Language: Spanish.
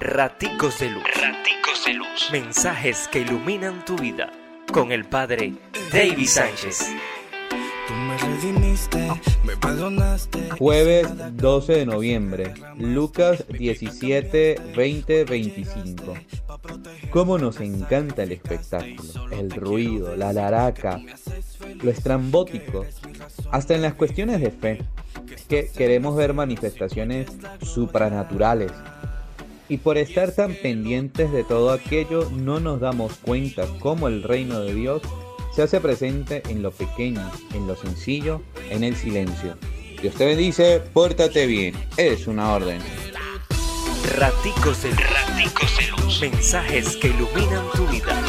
Raticos de Luz. Raticos de Luz. Mensajes que iluminan tu vida. Con el Padre David Sánchez. Tú me redimiste, me perdonaste. Jueves 12 de noviembre, Lucas 17, 20, 25. Cómo nos encanta el espectáculo, el ruido, la laraca, lo estrambótico, hasta en las cuestiones de fe, que queremos ver manifestaciones supranaturales. Y por estar tan pendientes de todo aquello, no nos damos cuenta cómo el reino de Dios se hace presente en lo pequeño, en lo sencillo, en el silencio. Dios te bendice, pórtate bien, es una orden. Raticos de. Raticos de. Mensajes que iluminan tu vida.